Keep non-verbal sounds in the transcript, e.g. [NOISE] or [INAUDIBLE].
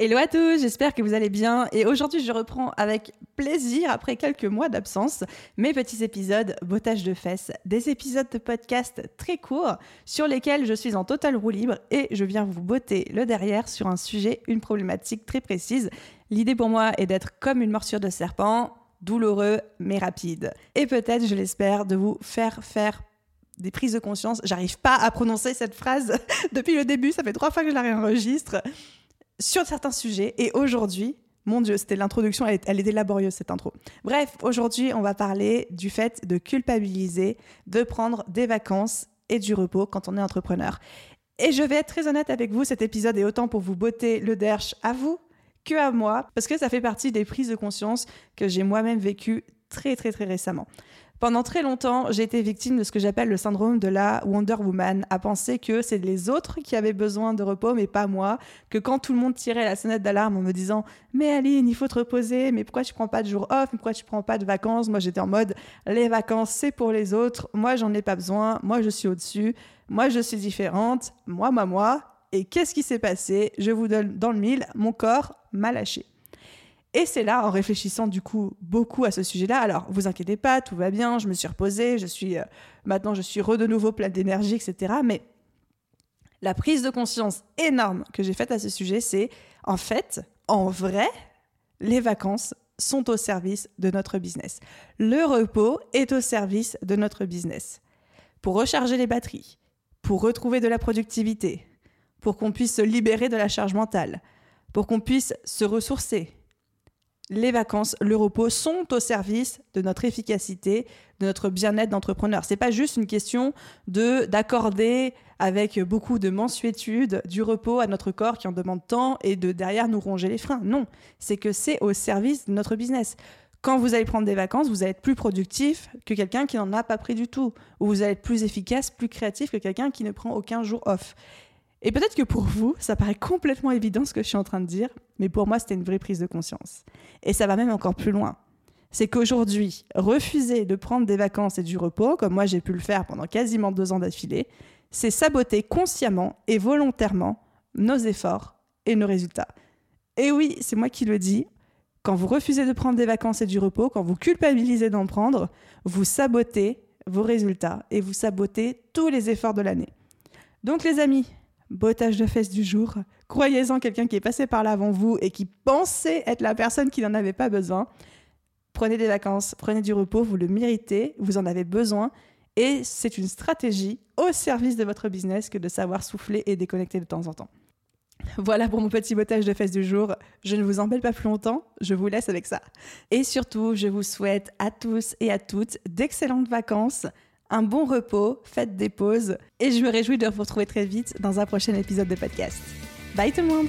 Hello à tous, j'espère que vous allez bien et aujourd'hui je reprends avec plaisir après quelques mois d'absence mes petits épisodes bottage de fesses, des épisodes de podcast très courts sur lesquels je suis en total roue libre et je viens vous botter le derrière sur un sujet, une problématique très précise. L'idée pour moi est d'être comme une morsure de serpent, douloureux mais rapide. Et peut-être, je l'espère, de vous faire faire des prises de conscience. J'arrive pas à prononcer cette phrase [LAUGHS] depuis le début, ça fait trois fois que je la réenregistre sur certains sujets. Et aujourd'hui, mon Dieu, c'était l'introduction, elle, elle, était laborieuse cette intro. Bref, aujourd'hui, on va parler du fait de culpabiliser, de prendre des vacances et du repos quand on est entrepreneur. Et je vais être très honnête avec vous, cet épisode est autant pour vous botter le derche à vous que à moi, parce que ça fait partie des prises de conscience que j'ai moi-même vécues très très très récemment. Pendant très longtemps, j'ai été victime de ce que j'appelle le syndrome de la Wonder Woman, à penser que c'est les autres qui avaient besoin de repos, mais pas moi, que quand tout le monde tirait la sonnette d'alarme en me disant Mais Aline, il faut te reposer, mais pourquoi tu prends pas de jours off, pourquoi tu prends pas de vacances Moi j'étais en mode Les vacances, c'est pour les autres, moi j'en ai pas besoin, moi je suis au-dessus, moi je suis différente, moi, moi, moi. Et qu'est-ce qui s'est passé? Je vous donne dans le mille, mon corps m'a lâché. Et c'est là, en réfléchissant du coup beaucoup à ce sujet-là, alors vous inquiétez pas, tout va bien, je me suis reposée, je suis euh, maintenant je suis re de nouveau pleine d'énergie, etc. Mais la prise de conscience énorme que j'ai faite à ce sujet, c'est en fait, en vrai, les vacances sont au service de notre business. Le repos est au service de notre business. Pour recharger les batteries, pour retrouver de la productivité, pour qu'on puisse se libérer de la charge mentale, pour qu'on puisse se ressourcer, les vacances, le repos sont au service de notre efficacité, de notre bien-être d'entrepreneur. C'est pas juste une question de d'accorder avec beaucoup de mensuétude du repos à notre corps qui en demande tant et de derrière nous ronger les freins. Non, c'est que c'est au service de notre business. Quand vous allez prendre des vacances, vous allez être plus productif que quelqu'un qui n'en a pas pris du tout, ou vous allez être plus efficace, plus créatif que quelqu'un qui ne prend aucun jour off. Et peut-être que pour vous, ça paraît complètement évident ce que je suis en train de dire, mais pour moi, c'était une vraie prise de conscience. Et ça va même encore plus loin. C'est qu'aujourd'hui, refuser de prendre des vacances et du repos, comme moi j'ai pu le faire pendant quasiment deux ans d'affilée, c'est saboter consciemment et volontairement nos efforts et nos résultats. Et oui, c'est moi qui le dis, quand vous refusez de prendre des vacances et du repos, quand vous culpabilisez d'en prendre, vous sabotez vos résultats et vous sabotez tous les efforts de l'année. Donc les amis, bottage de fesses du jour. Croyez-en quelqu'un qui est passé par là avant vous et qui pensait être la personne qui n'en avait pas besoin. Prenez des vacances, prenez du repos, vous le méritez, vous en avez besoin. Et c'est une stratégie au service de votre business que de savoir souffler et déconnecter de temps en temps. Voilà pour mon petit bottage de fesses du jour. Je ne vous embête pas plus longtemps, je vous laisse avec ça. Et surtout, je vous souhaite à tous et à toutes d'excellentes vacances un bon repos, faites des pauses et je me réjouis de vous retrouver très vite dans un prochain épisode de podcast. Bye tout le monde